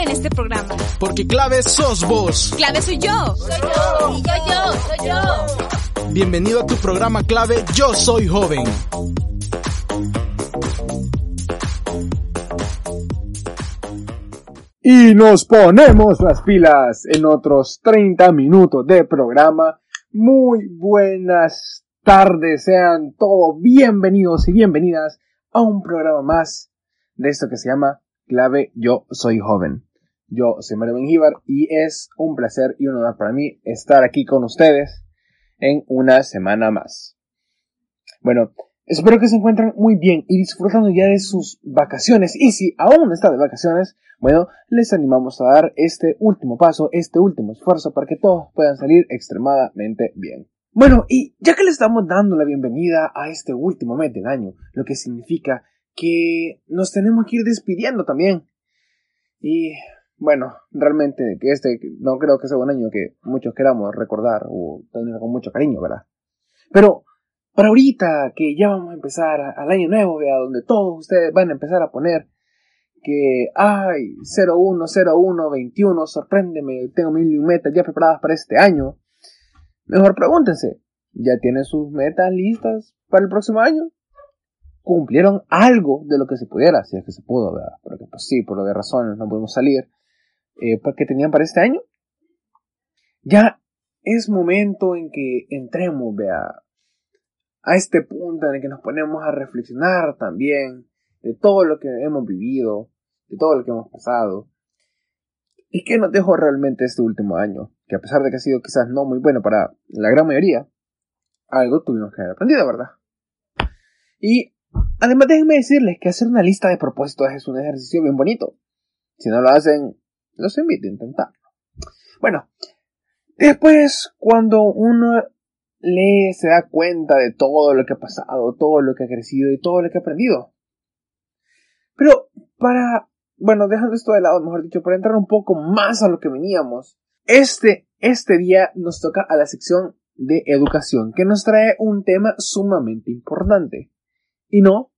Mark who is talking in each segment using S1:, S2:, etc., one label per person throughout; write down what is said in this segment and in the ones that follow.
S1: clave en este programa.
S2: Porque clave sos vos.
S1: Clave soy yo.
S3: Soy yo. Y yo, yo, soy yo.
S2: Bienvenido a tu programa clave Yo Soy Joven.
S4: Y nos ponemos las pilas en otros 30 minutos de programa. Muy buenas tardes, sean todos bienvenidos y bienvenidas a un programa más de esto que se llama Clave Yo Soy Joven. Yo soy Mario Benjíbar y es un placer y un honor para mí estar aquí con ustedes en una semana más. Bueno, espero que se encuentren muy bien y disfrutando ya de sus vacaciones. Y si aún no está de vacaciones, bueno, les animamos a dar este último paso, este último esfuerzo para que todos puedan salir extremadamente bien. Bueno, y ya que le estamos dando la bienvenida a este último mes del año, lo que significa que nos tenemos que ir despidiendo también. Y bueno, realmente que este no creo que sea un año que muchos queramos recordar o tener con mucho cariño, ¿verdad? Pero para ahorita que ya vamos a empezar al año nuevo, vea, donde todos ustedes van a empezar a poner que, ay, 010121, sorpréndeme, tengo mil metas ya preparadas para este año. Mejor pregúntense, ¿ya tienen sus metas listas para el próximo año? ¿Cumplieron algo de lo que se pudiera? Si es que se pudo, ¿verdad? Porque pues sí, por lo de razones no pudimos salir. Eh, ¿Qué tenían para este año? Ya es momento en que entremos, vea, a este punto en el que nos ponemos a reflexionar también de todo lo que hemos vivido, de todo lo que hemos pasado. ¿Y qué nos dejó realmente este último año? Que a pesar de que ha sido quizás no muy bueno para la gran mayoría, algo tuvimos que haber aprendido, ¿verdad? Y además déjenme decirles que hacer una lista de propósitos es un ejercicio bien bonito. Si no lo hacen, los invito a intentarlo. Bueno, después cuando uno lee se da cuenta de todo lo que ha pasado, todo lo que ha crecido y todo lo que ha aprendido. Pero para, bueno, dejando esto de lado, mejor dicho, para entrar un poco más a lo que veníamos, este, este día nos toca a la sección de educación, que nos trae un tema sumamente importante. Y no,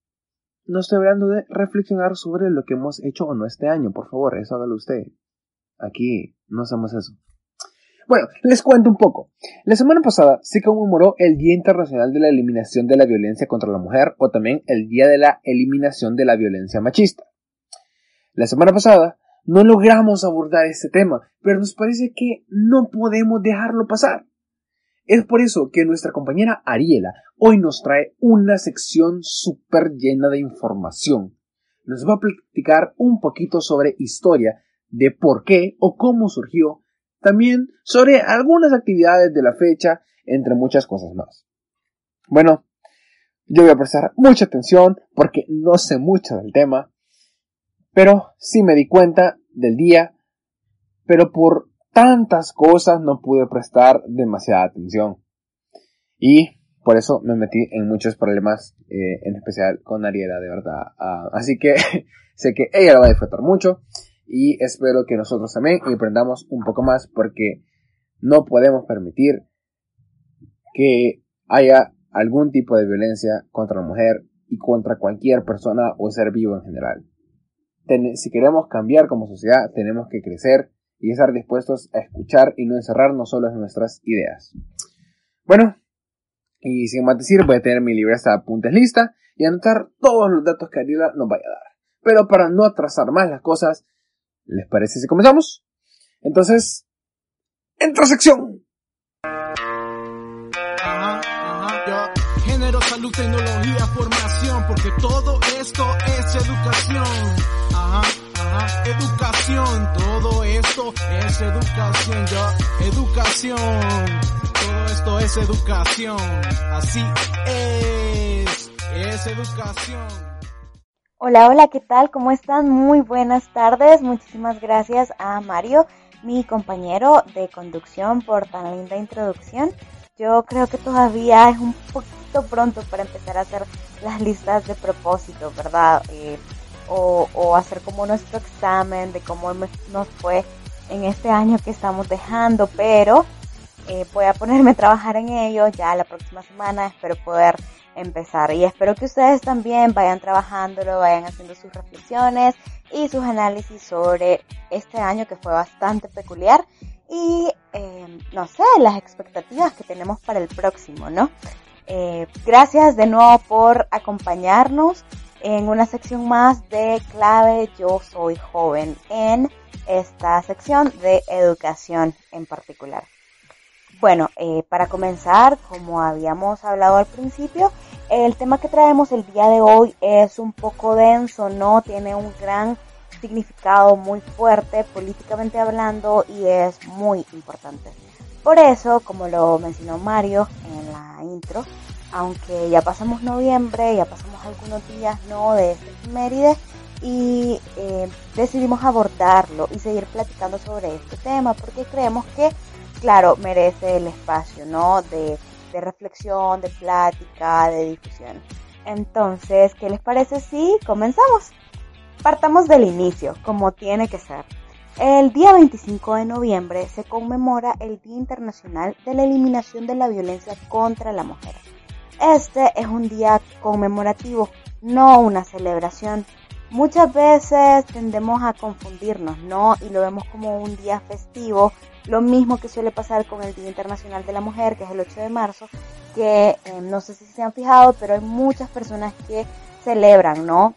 S4: no estoy hablando de reflexionar sobre lo que hemos hecho o no este año, por favor, eso hágalo usted. Aquí no hacemos eso. Bueno, les cuento un poco. La semana pasada se conmemoró el Día Internacional de la Eliminación de la Violencia contra la Mujer o también el Día de la Eliminación de la Violencia Machista. La semana pasada no logramos abordar este tema, pero nos parece que no podemos dejarlo pasar. Es por eso que nuestra compañera Ariela hoy nos trae una sección súper llena de información. Nos va a platicar un poquito sobre historia de por qué o cómo surgió también sobre algunas actividades de la fecha, entre muchas cosas más. Bueno, yo voy a prestar mucha atención porque no sé mucho del tema, pero sí me di cuenta del día, pero por tantas cosas no pude prestar demasiada atención. Y por eso me metí en muchos problemas, eh, en especial con Ariela, de verdad. Ah, así que sé que ella lo va a disfrutar mucho y espero que nosotros también aprendamos un poco más porque no podemos permitir que haya algún tipo de violencia contra la mujer y contra cualquier persona o ser vivo en general. si queremos cambiar como sociedad, tenemos que crecer y estar dispuestos a escuchar y no encerrarnos solo en nuestras ideas. Bueno, y sin más decir, voy a tener mi libreta de apuntes lista y anotar todos los datos que Ariela nos vaya a dar. Pero para no atrasar más las cosas, ¿Les parece si comenzamos? Entonces, entra sección.
S2: Ajá, ajá, Género, salud, tecnología, formación, porque todo esto es educación. Ajá, ajá, educación, todo esto es educación, yo, educación. Todo esto es educación, así es, es educación.
S5: Hola, hola, ¿qué tal? ¿Cómo están? Muy buenas tardes. Muchísimas gracias a Mario, mi compañero de conducción, por tan linda introducción. Yo creo que todavía es un poquito pronto para empezar a hacer las listas de propósito, ¿verdad? Eh, o, hacer como nuestro examen de cómo nos fue en este año que estamos dejando, pero eh, voy a ponerme a trabajar en ello ya la próxima semana, espero poder empezar y espero que ustedes también vayan trabajándolo, vayan haciendo sus reflexiones y sus análisis sobre este año que fue bastante peculiar y eh, no sé, las expectativas que tenemos para el próximo, ¿no? Eh, gracias de nuevo por acompañarnos en una sección más de clave Yo Soy Joven en esta sección de educación en particular. Bueno, eh, para comenzar, como habíamos hablado al principio, el tema que traemos el día de hoy es un poco denso, ¿no? Tiene un gran significado muy fuerte políticamente hablando y es muy importante. Por eso, como lo mencionó Mario en la intro, aunque ya pasamos noviembre, ya pasamos algunos días no de este efeméride y eh, decidimos abordarlo y seguir platicando sobre este tema porque creemos que claro, merece el espacio, ¿no? De, de reflexión, de plática, de difusión. Entonces, ¿qué les parece si comenzamos? Partamos del inicio, como tiene que ser. El día 25 de noviembre se conmemora el Día Internacional de la Eliminación de la Violencia contra la Mujer. Este es un día conmemorativo, no una celebración. Muchas veces tendemos a confundirnos, ¿no? Y lo vemos como un día festivo lo mismo que suele pasar con el Día Internacional de la Mujer, que es el 8 de marzo, que eh, no sé si se han fijado, pero hay muchas personas que celebran, ¿no?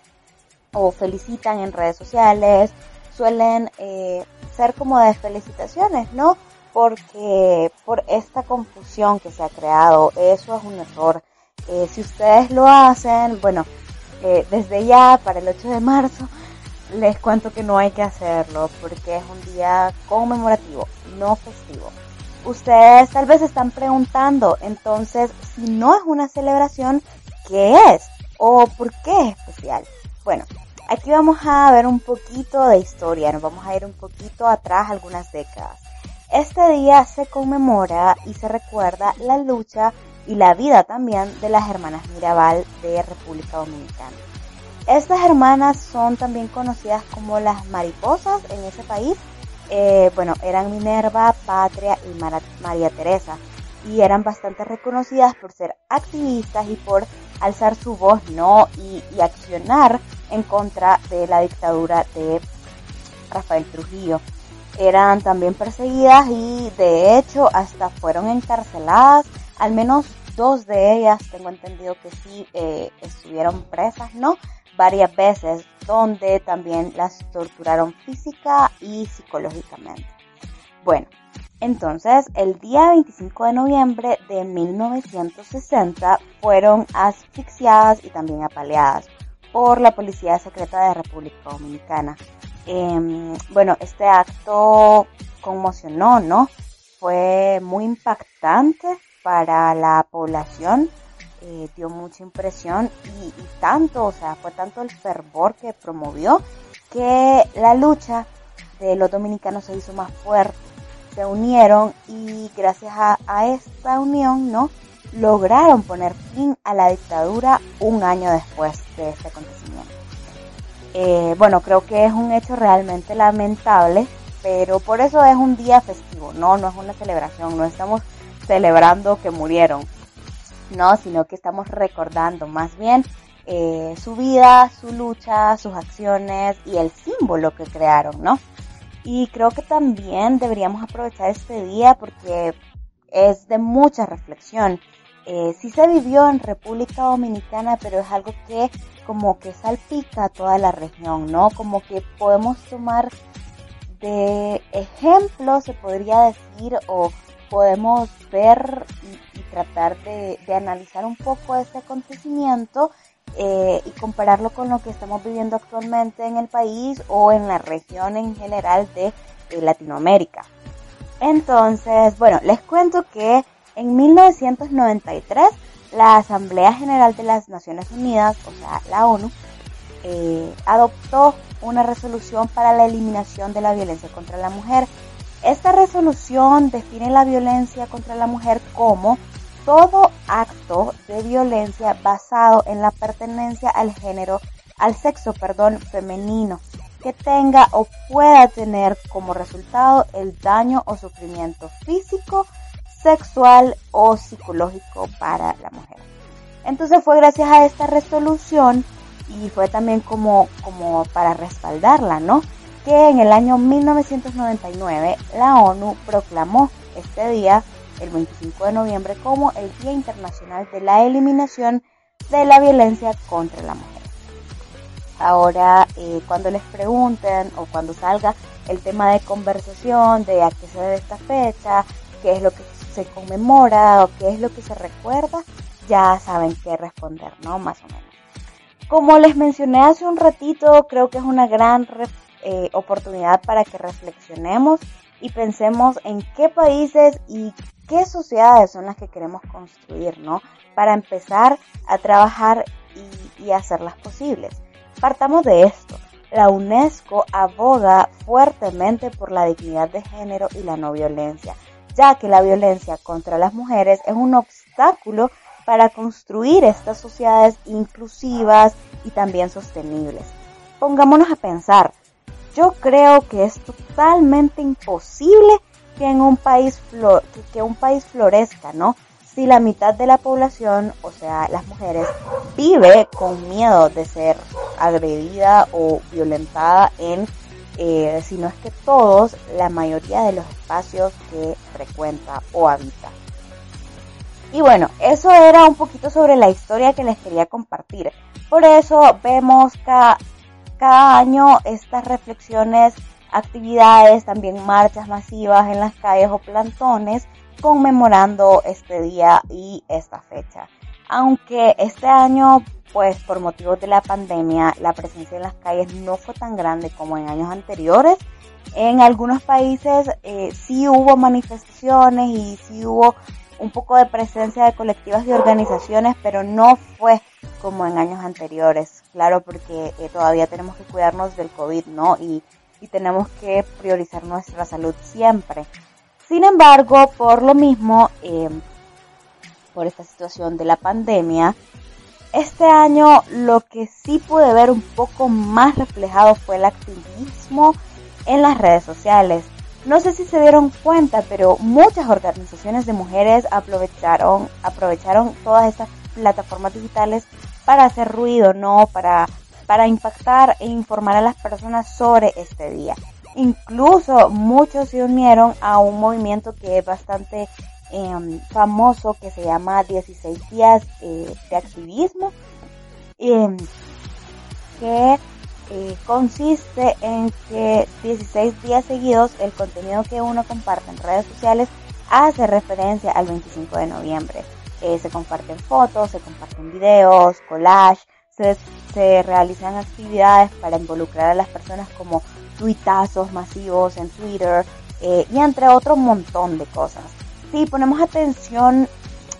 S5: O felicitan en redes sociales, suelen eh, ser como de felicitaciones, ¿no? Porque por esta confusión que se ha creado, eso es un error. Eh, si ustedes lo hacen, bueno, desde ya para el 8 de marzo, les cuento que no hay que hacerlo porque es un día conmemorativo, no festivo. Ustedes tal vez están preguntando, entonces, si no es una celebración, ¿qué es? ¿O por qué es especial? Bueno, aquí vamos a ver un poquito de historia, nos vamos a ir un poquito atrás algunas décadas. Este día se conmemora y se recuerda la lucha y la vida también de las hermanas Mirabal de República Dominicana. Estas hermanas son también conocidas como las mariposas en ese país. Eh, bueno, eran Minerva, Patria y María Teresa y eran bastante reconocidas por ser activistas y por alzar su voz, ¿no? Y, y accionar en contra de la dictadura de Rafael Trujillo. Eran también perseguidas y de hecho hasta fueron encarceladas, al menos dos de ellas tengo entendido que sí eh, estuvieron presas, ¿no? varias veces, donde también las torturaron física y psicológicamente. Bueno, entonces el día 25 de noviembre de 1960 fueron asfixiadas y también apaleadas por la Policía Secreta de República Dominicana. Em, bueno, este acto conmocionó, ¿no? Fue muy impactante para la población eh, dio mucha impresión y, tanto, o sea, fue tanto el fervor que promovió que la lucha de los dominicanos se hizo más fuerte. Se unieron y gracias a, esta unión, ¿no? Lograron poner fin a la dictadura un año después de este acontecimiento. Eh, bueno, creo que es un hecho realmente lamentable, pero por eso es un día festivo, no, no es una celebración, no estamos celebrando que murieron, no, sino que estamos recordando más bien eh, su vida, su lucha, sus acciones y el símbolo que crearon, ¿no? Y creo que también deberíamos aprovechar este día porque es de mucha reflexión. Eh, sí se vivió en República Dominicana, pero es algo que como que salpica toda la región, ¿no? Como que podemos tomar de ejemplo, se podría decir, o podemos ver y, tratar de, analizar un poco este acontecimiento eh, y compararlo con lo que estamos viviendo actualmente en el país o en la región en general de, Latinoamérica. Entonces, bueno, les cuento que en 1993 la Asamblea General de las Naciones Unidas, o sea, la ONU, eh, adoptó una resolución para la eliminación de la violencia contra la mujer esta resolución define la violencia contra la mujer como todo acto de violencia basado en la pertenencia al género, al sexo, perdón, femenino, que tenga o pueda tener como resultado el daño o sufrimiento físico, sexual o psicológico para la mujer. Entonces fue gracias a esta resolución y fue también como, como para respaldarla, ¿no? Que en el año 1999 la ONU proclamó este día, el 25 de noviembre, como el Día Internacional de la Eliminación de la Violencia contra la Mujer. Ahora, eh, cuando les pregunten o cuando salga el tema de conversación de a qué se debe esta fecha, qué es lo que se conmemora o qué es lo que se recuerda, ya saben qué responder, ¿no? Más o menos. Como les mencioné hace un ratito, creo que es una gran eh, oportunidad para que reflexionemos y pensemos en qué países y qué sociedades son las que queremos construir, ¿no? Para empezar a trabajar y, y hacerlas posibles. Partamos de esto. La UNESCO aboga fuertemente por la dignidad de género y la no violencia, ya que la violencia contra las mujeres es un obstáculo para construir estas sociedades inclusivas y también sostenibles. Pongámonos a pensar, yo creo que es totalmente imposible que en un país que, un país florezca, ¿no? Si la mitad de la población, o sea, las mujeres, vive con miedo de ser agredida o violentada en, eh, si no es que todos, la mayoría de los espacios que frecuenta o habita. Y bueno, eso era un poquito sobre la historia que les quería compartir. Por eso vemos cada, cada año estas reflexiones, actividades, también marchas masivas en las calles o plantones conmemorando este día y esta fecha. Aunque este año, pues por motivos de la pandemia, la presencia en las calles no fue tan grande como en años anteriores. En algunos países eh, sí hubo manifestaciones y sí hubo un poco de presencia de colectivas y organizaciones, pero no fue como en años anteriores. Claro, porque eh, todavía tenemos que cuidarnos del COVID, ¿no? Y, y tenemos que priorizar nuestra salud siempre. Sin embargo, por lo mismo, eh, por esta situación de la pandemia, este año lo que sí pude ver un poco más reflejado fue el activismo en las redes sociales. No sé si se dieron cuenta, pero muchas organizaciones de mujeres aprovecharon, aprovecharon todas estas plataformas digitales para hacer ruido, ¿no? Para, para impactar e informar a las personas sobre este día. Incluso muchos se unieron a un movimiento que es bastante em, famoso que se llama 16 días eh, de activismo, em, que eh, consiste en que 16 días seguidos el contenido que uno comparte en redes sociales hace referencia al 25 de noviembre. Eh, se comparten fotos, se comparten videos, collage, se, se, realizan actividades para involucrar a las personas como tuitazos masivos en Twitter eh, y entre otro montón de cosas. Si ponemos atención,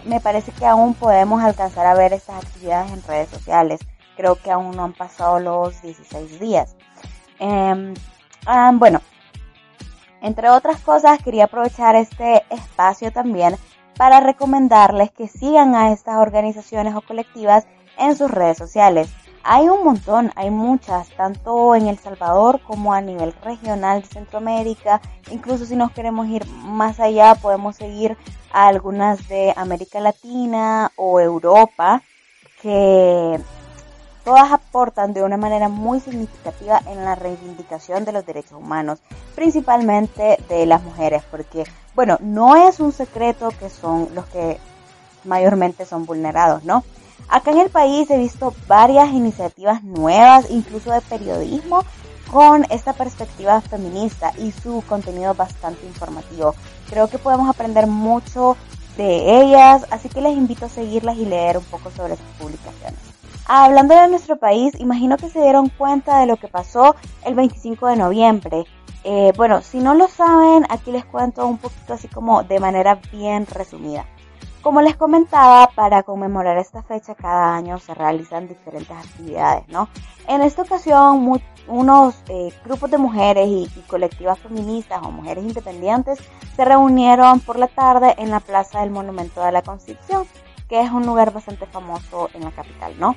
S5: me parece que aún podemos alcanzar a ver estas actividades en redes sociales creo que aún no han pasado los 16 días. Em, ah, bueno, entre otras cosas, quería aprovechar este espacio también para recomendarles que sigan a estas organizaciones o colectivas en sus redes sociales. Hay un montón, hay muchas, tanto en El Salvador como a nivel regional de Centroamérica. Incluso si nos queremos ir más allá, podemos seguir a algunas de América Latina o Europa que Todas aportan de una manera muy significativa en la reivindicación de los derechos humanos, principalmente de las mujeres, porque, bueno, no es un secreto que son los que mayormente son vulnerados, ¿no? Acá en el país he visto varias iniciativas nuevas, incluso de periodismo, con esta perspectiva feminista y su contenido bastante informativo. Creo que podemos aprender mucho de ellas, así que les invito a seguirlas y leer un poco sobre sus publicaciones. Hablando de nuestro país, imagino que se dieron cuenta de lo que pasó el 25 de noviembre. Eh, bueno, si no lo saben, aquí les cuento un poquito así como de manera bien resumida. Como les comentaba, para conmemorar esta fecha cada año se realizan diferentes actividades, ¿no? En esta ocasión, unos eh, grupos de mujeres y, y, colectivas feministas o mujeres independientes se reunieron por la tarde en la Plaza del Monumento de la Constitución, que es un lugar bastante famoso en la capital, ¿no?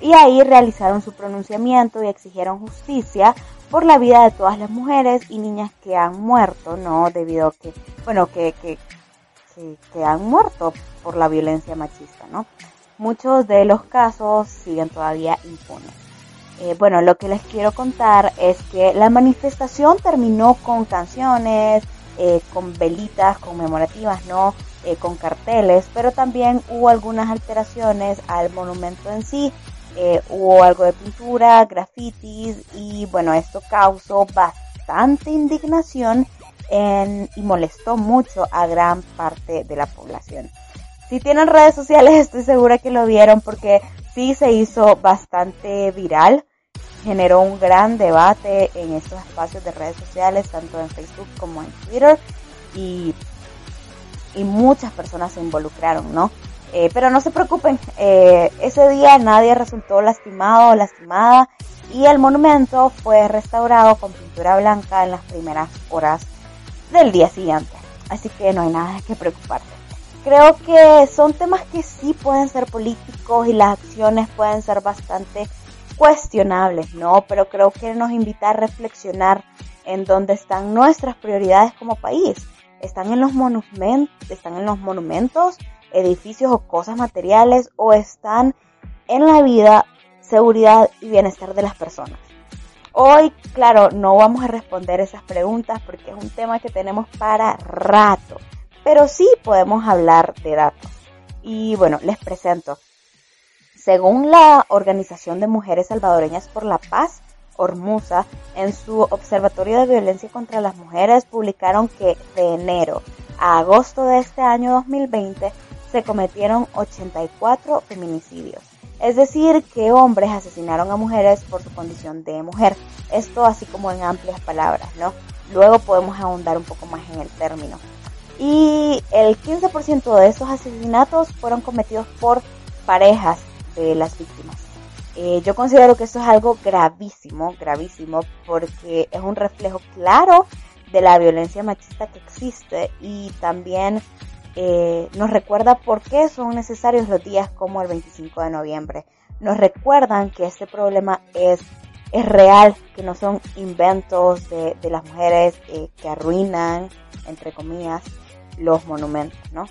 S5: Y ahí realizaron su pronunciamiento y exigieron justicia por la vida de todas las mujeres y niñas que han muerto, ¿no? Debido a que, bueno, que, que, que, han muerto por la violencia machista, ¿no? Muchos de los casos siguen todavía impunes. Eh, bueno, lo que les quiero contar es que la manifestación terminó con canciones, eh, con velitas conmemorativas, ¿no? Eh, con carteles, pero también hubo algunas alteraciones al monumento en sí. Hubo algo de pintura, grafitis y bueno, esto causó bastante indignación y molestó mucho a gran parte de la población. Si tienen redes sociales estoy segura que lo vieron porque sí se hizo bastante viral, generó un gran debate en estos espacios de redes sociales, tanto en Facebook como en Twitter y, y muchas personas se involucraron, ¿no? Eh, pero no se preocupen, eh, ese día nadie resultó lastimado o lastimada y el monumento fue restaurado con pintura blanca en las primeras horas del día siguiente. Así que no hay nada que preocuparse. Creo que son temas que sí pueden ser políticos y las acciones pueden ser bastante cuestionables, ¿no? Pero creo que nos invita a reflexionar en dónde están nuestras prioridades como país. ¿Están en los monumentos, están en los monumentos, edificios o cosas materiales o están en la vida, seguridad y bienestar de las personas? Hoy, claro, no vamos a responder esas preguntas porque es un tema que tenemos para rato, pero sí podemos hablar de datos. Y bueno, les presento. Según la Organización de Mujeres Salvadoreñas por la Paz, Ormusa, en su Observatorio de Violencia contra las Mujeres publicaron que de enero a agosto de este año 2020 se cometieron 84 feminicidios. Es decir, que hombres asesinaron a mujeres por su condición de mujer. Esto así como en amplias palabras, ¿no? Luego podemos ahondar un poco más en el término. Y el 15% de esos asesinatos fueron cometidos por parejas de las víctimas. Eh, yo considero que esto es algo gravísimo, gravísimo, porque es un reflejo claro de la violencia machista que existe y también eh, nos recuerda por qué son necesarios los días como el 25 de noviembre. Nos recuerdan que este problema es, es real, que no son inventos de, de las mujeres eh, que arruinan, entre comillas, los monumentos, ¿no?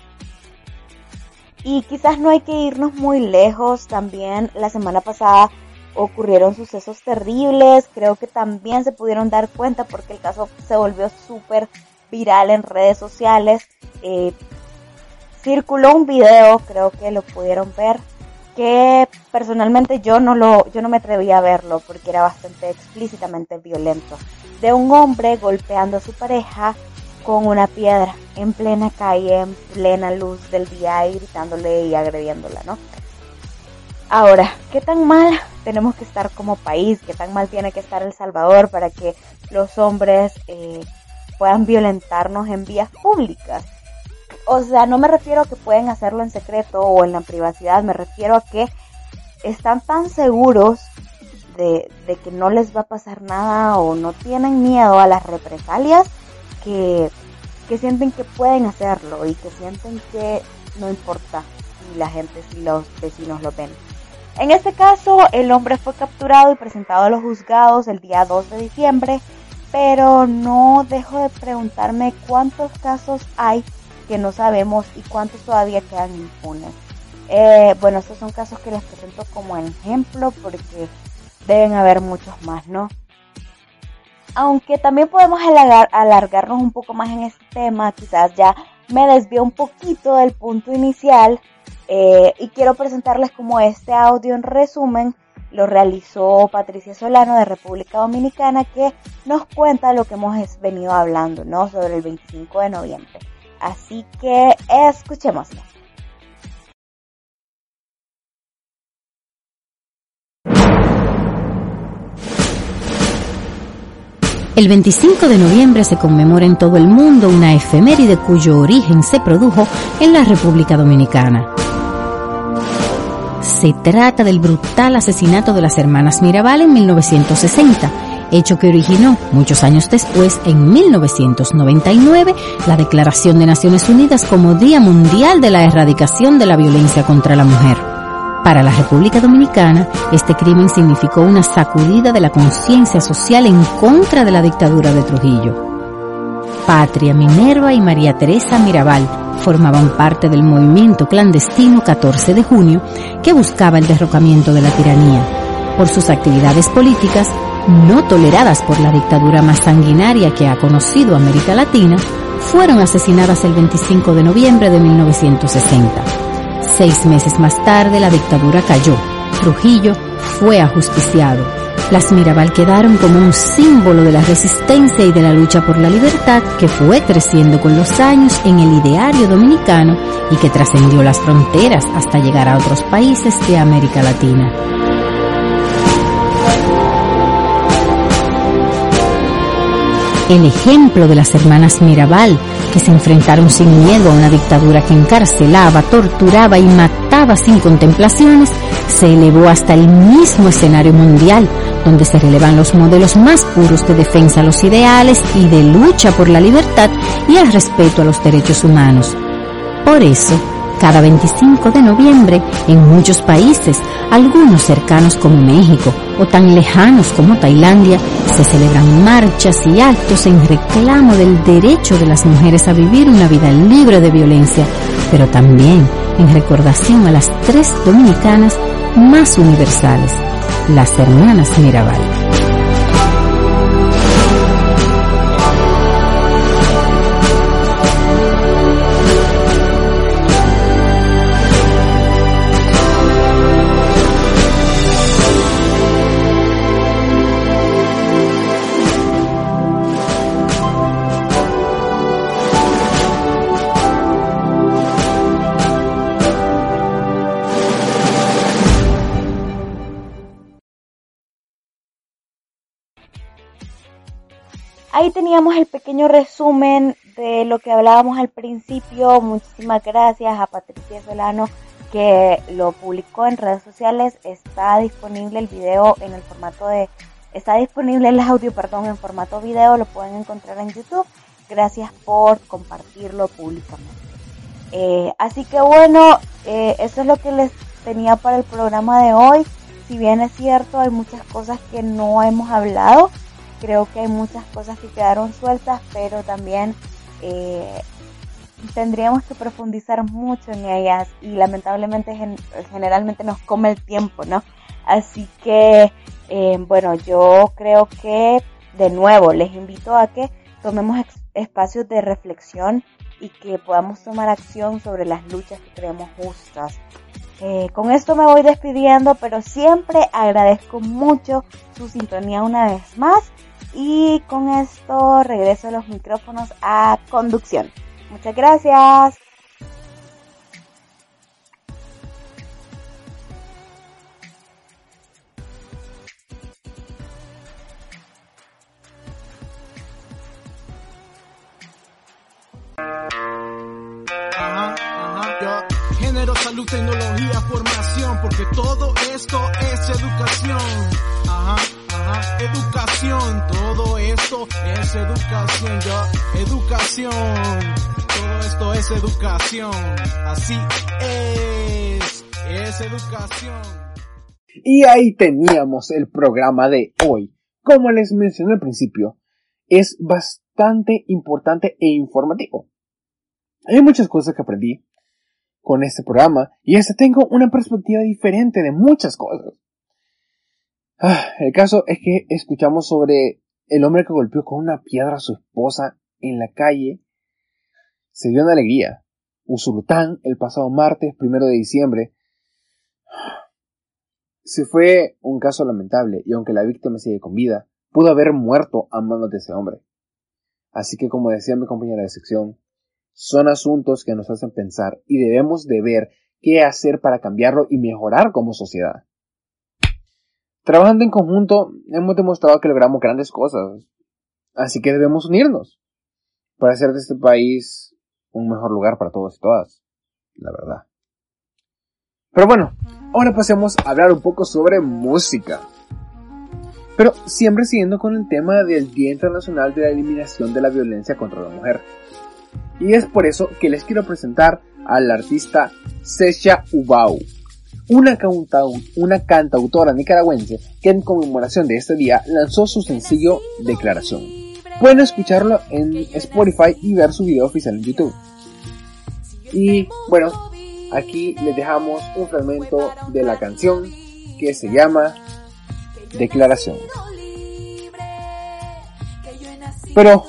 S5: Y quizás no hay que irnos muy lejos, también la semana pasada ocurrieron sucesos terribles, creo que también se pudieron dar cuenta porque el caso se volvió súper viral en redes sociales. Eh, circuló un video, creo que lo pudieron ver, que personalmente yo no lo, yo no me atrevía a verlo porque era bastante explícitamente violento, de un hombre golpeando a su pareja con una piedra en plena calle, en plena luz del día y gritándole y agrediéndola, ¿no? Ahora, ¿qué tan mal tenemos que estar como país? ¿Qué tan mal tiene que estar El Salvador para que los hombres eh, puedan violentarnos en vías públicas? O sea, no me refiero a que pueden hacerlo en secreto o en la privacidad, me refiero a que están tan seguros de, que no les va a pasar nada o no tienen miedo a las represalias que, que sienten que pueden hacerlo y que sienten que no importa si la gente, si los vecinos lo ven. En este caso, el hombre fue capturado y presentado a los juzgados el día 2 de diciembre, pero no dejo de preguntarme cuántos casos hay que no sabemos y cuántos todavía quedan impunes. Eh, bueno, estos son casos que les presento como ejemplo porque deben haber muchos más, ¿no? Aunque también podemos alargarnos un poco más en este tema, quizás ya me desvío un poquito del punto inicial eh, y quiero presentarles como este audio en resumen lo realizó Patricia Solano de República Dominicana que nos cuenta lo que hemos venido hablando, ¿no? Sobre el 25 de noviembre. Así que escuchémoslo.
S6: El 25 de noviembre se conmemora en todo el mundo una efeméride cuyo origen se produjo en la República Dominicana. Se trata del brutal asesinato de las hermanas Mirabal en 1960 hecho que originó, muchos años después, en 1999, la Declaración de Naciones Unidas como Día Mundial de la Erradicación de la Violencia contra la Mujer. Para la República Dominicana, este crimen significó una sacudida de la conciencia social en contra de la dictadura de Trujillo. Patria, Minerva y María Teresa Mirabal formaban parte del movimiento clandestino 14 de junio que buscaba el derrocamiento de la tiranía. Por sus actividades políticas, no toleradas por la dictadura más sanguinaria que ha conocido América Latina, fueron asesinadas el 25 de noviembre de 1960. Seis meses más tarde la dictadura cayó. Trujillo fue ajusticiado. Las Mirabal quedaron como un símbolo de la resistencia y de la lucha por la libertad que fue creciendo con los años en el ideario dominicano y que trascendió las fronteras hasta llegar a otros países de América Latina. El ejemplo de las hermanas Mirabal, que se enfrentaron sin miedo a una dictadura que encarcelaba, torturaba y mataba sin contemplaciones, se elevó hasta el mismo escenario mundial, donde se relevan los modelos más puros de defensa a los ideales y de lucha por la libertad y el respeto a los derechos humanos. Por eso, cada 25 de noviembre en muchos países, algunos cercanos como México o tan lejanos como Tailandia, se celebran marchas y actos en reclamo del derecho de las mujeres a vivir una vida libre de violencia, pero también en recordación a las tres dominicanas más universales, las hermanas Mirabal.
S5: Ahí teníamos el pequeño resumen de lo que hablábamos al principio. Muchísimas gracias a Patricia Solano que lo publicó en redes sociales. Está disponible el video en el formato de... Está disponible el audio, perdón, en formato video. Lo pueden encontrar en YouTube. Gracias por compartirlo públicamente. Eh, así que bueno, eh, eso es lo que les tenía para el programa de hoy. Si bien es cierto, hay muchas cosas que no hemos hablado creo que hay muchas cosas que quedaron sueltas, pero también eh, tendríamos que profundizar mucho en ellas y lamentablemente generalmente nos come el tiempo, ¿no? Así que, eh, bueno, yo creo que de nuevo les invito a que tomemos espacios de reflexión y que podamos tomar acción sobre las luchas que creemos justas. Eh, con esto me voy despidiendo, pero siempre agradezco mucho su sintonía una vez más y con esto regreso los micrófonos a conducción. Muchas gracias.
S2: Salud, tecnología, formación, porque todo esto es educación. Todo esto es educación, educación, todo esto es educación, así es, es educación.
S4: Y ahí teníamos el programa de hoy. Como les mencioné al principio, es bastante importante e informativo. Hay muchas cosas que aprendí con este programa y hasta tengo una perspectiva diferente de muchas cosas. Ah, el caso es que escuchamos sobre el hombre que golpeó con una piedra a su esposa en la calle. Se dio una alegría. Usulután, el pasado martes primero de diciembre. Se fue un caso lamentable y aunque la víctima sigue con vida, pudo haber muerto a manos de ese hombre. Así que como decía mi compañera de sección, son asuntos que nos hacen pensar y debemos de ver qué hacer para cambiarlo y mejorar como sociedad. Trabajando en conjunto hemos demostrado que logramos grandes cosas, así que debemos unirnos para hacer de este país un mejor lugar para todos y todas, la verdad. Pero bueno, ahora pasemos a hablar un poco sobre música. Pero siempre siguiendo con el tema del Día Internacional de la Eliminación de la Violencia contra la Mujer. Y es por eso que les quiero presentar al artista Sesha Ubau una, una cantautora nicaragüense que en conmemoración de este día lanzó su sencillo Declaración. pueden escucharlo en Spotify y ver su video oficial en YouTube. Y bueno, aquí les dejamos un fragmento de la canción que se llama Declaración. Pero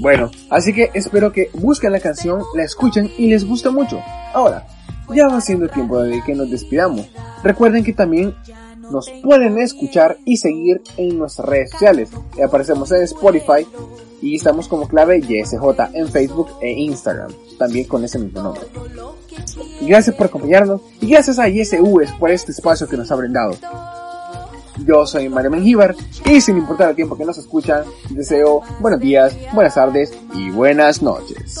S4: bueno, así que espero que busquen la canción, la escuchen y les guste mucho. Ahora, ya va siendo tiempo de que nos despidamos. Recuerden que también nos pueden escuchar y seguir en nuestras redes sociales. Aparecemos en Spotify y estamos como clave YSJ en Facebook e Instagram, también con ese mismo nombre. gracias por acompañarnos y gracias a YSUS por este espacio que nos ha brindado. Yo soy Mario Mengíbar y sin importar el tiempo que nos escuchan, deseo buenos días, buenas tardes y buenas noches.